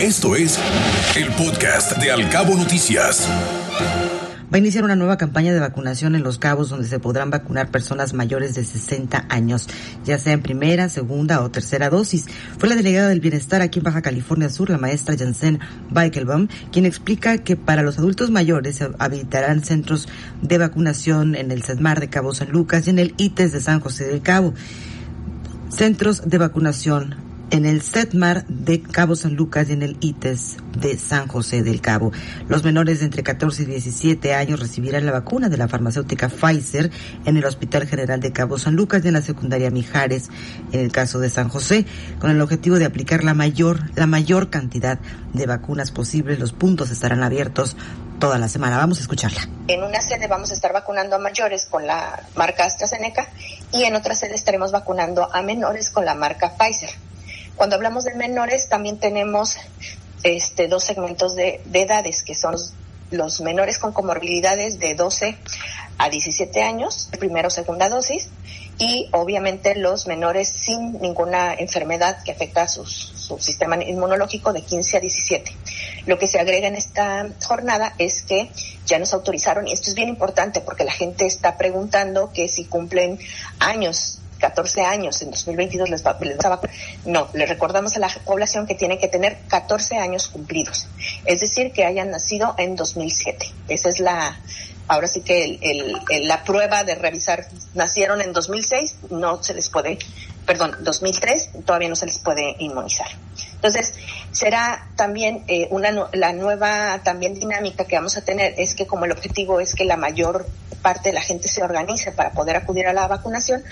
Esto es el podcast de Alcabo Noticias. Va a iniciar una nueva campaña de vacunación en Los Cabos donde se podrán vacunar personas mayores de 60 años, ya sea en primera, segunda o tercera dosis. Fue la delegada del bienestar aquí en Baja California Sur, la maestra Janssen Baikelbaum, quien explica que para los adultos mayores se habilitarán centros de vacunación en el CEDMAR de Cabo San Lucas y en el ITES de San José del Cabo. Centros de vacunación en el CETMAR de Cabo San Lucas y en el ITES de San José del Cabo. Los menores de entre 14 y 17 años recibirán la vacuna de la farmacéutica Pfizer en el Hospital General de Cabo San Lucas y en la secundaria Mijares en el caso de San José, con el objetivo de aplicar la mayor, la mayor cantidad de vacunas posibles. Los puntos estarán abiertos toda la semana. Vamos a escucharla. En una sede vamos a estar vacunando a mayores con la marca AstraZeneca y en otra sede estaremos vacunando a menores con la marca Pfizer. Cuando hablamos de menores, también tenemos este, dos segmentos de, edades, que son los, menores con comorbilidades de 12 a 17 años, primera o segunda dosis, y obviamente los menores sin ninguna enfermedad que afecta a su sistema inmunológico de 15 a 17. Lo que se agrega en esta jornada es que ya nos autorizaron, y esto es bien importante porque la gente está preguntando que si cumplen años 14 años, en 2022 les va, les va No, le recordamos a la población que tiene que tener 14 años cumplidos, es decir, que hayan nacido en 2007. Esa es la, ahora sí que el, la prueba de revisar, nacieron en 2006, no se les puede, perdón, 2003, todavía no se les puede inmunizar. Entonces, será también eh, una, la nueva también dinámica que vamos a tener es que como el objetivo es que la mayor parte de la gente se organice para poder acudir a la vacunación,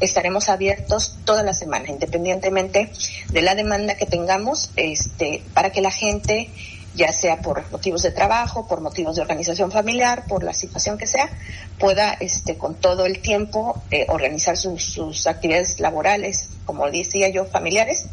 estaremos abiertos toda la semana, independientemente de la demanda que tengamos, este, para que la gente ya sea por motivos de trabajo, por motivos de organización familiar, por la situación que sea, pueda este, con todo el tiempo eh, organizar sus, sus actividades laborales, como decía yo, familiares,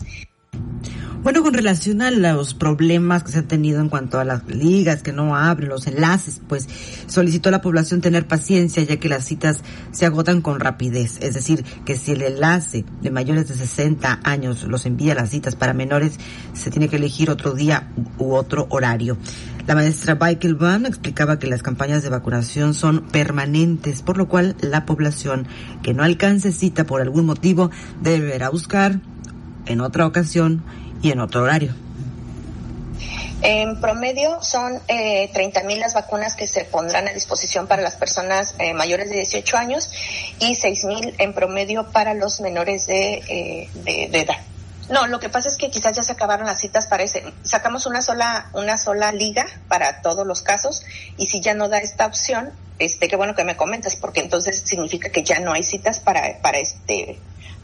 bueno, con relación a los problemas que se han tenido en cuanto a las ligas que no abren, los enlaces, pues solicitó a la población tener paciencia ya que las citas se agotan con rapidez. Es decir, que si el enlace de mayores de 60 años los envía las citas para menores, se tiene que elegir otro día u otro horario. La maestra Michael Van explicaba que las campañas de vacunación son permanentes, por lo cual la población que no alcance cita por algún motivo deberá buscar en otra ocasión y en otro horario. En promedio son eh, 30 mil las vacunas que se pondrán a disposición para las personas eh, mayores de 18 años y 6 mil en promedio para los menores de, eh, de, edad. No, lo que pasa es que quizás ya se acabaron las citas para ese. Sacamos una sola, una sola liga para todos los casos y si ya no da esta opción, este, qué bueno que me comentas porque entonces significa que ya no hay citas para, para este,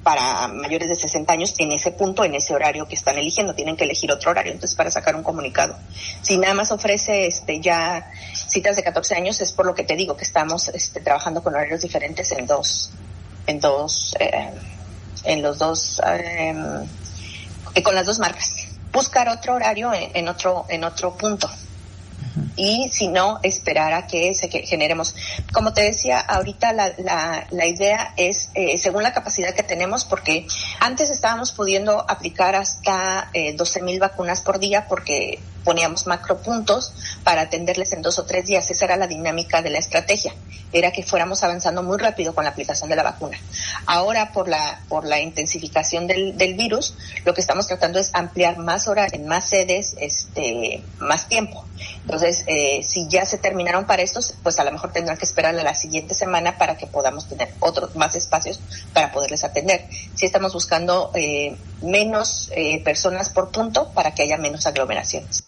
para mayores de 60 años en ese punto, en ese horario que están eligiendo. Tienen que elegir otro horario, entonces, para sacar un comunicado. Si nada más ofrece este ya citas de 14 años, es por lo que te digo que estamos este, trabajando con horarios diferentes en dos, en dos, eh, en los dos, eh, con las dos marcas. Buscar otro horario en otro, en otro punto y si no, esperar a que se generemos. Como te decía, ahorita la, la, la idea es eh, según la capacidad que tenemos, porque antes estábamos pudiendo aplicar hasta eh, 12 mil vacunas por día porque poníamos macropuntos para atenderles en dos o tres días. Esa era la dinámica de la estrategia, era que fuéramos avanzando muy rápido con la aplicación de la vacuna. Ahora, por la, por la intensificación del, del virus, lo que estamos tratando es ampliar más horas, en más sedes, este, más tiempo. Entonces, eh, si ya se terminaron para estos, pues a lo mejor tendrán que esperar a la siguiente semana para que podamos tener otros más espacios para poderles atender. Si estamos buscando eh, menos eh, personas por punto para que haya menos aglomeraciones.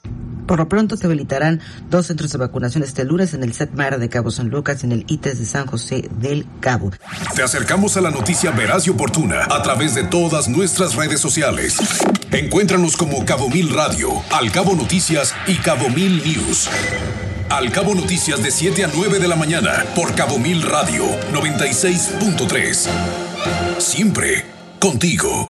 Por lo pronto se habilitarán dos centros de vacunación este en el SETMAR de Cabo San Lucas en el ITES de San José del Cabo. Te acercamos a la noticia veraz y oportuna a través de todas nuestras redes sociales. Encuéntranos como Cabo Mil Radio, Al Cabo Noticias y Cabo Mil News. Al Cabo Noticias de 7 a 9 de la mañana por Cabo Mil Radio 96.3. Siempre contigo.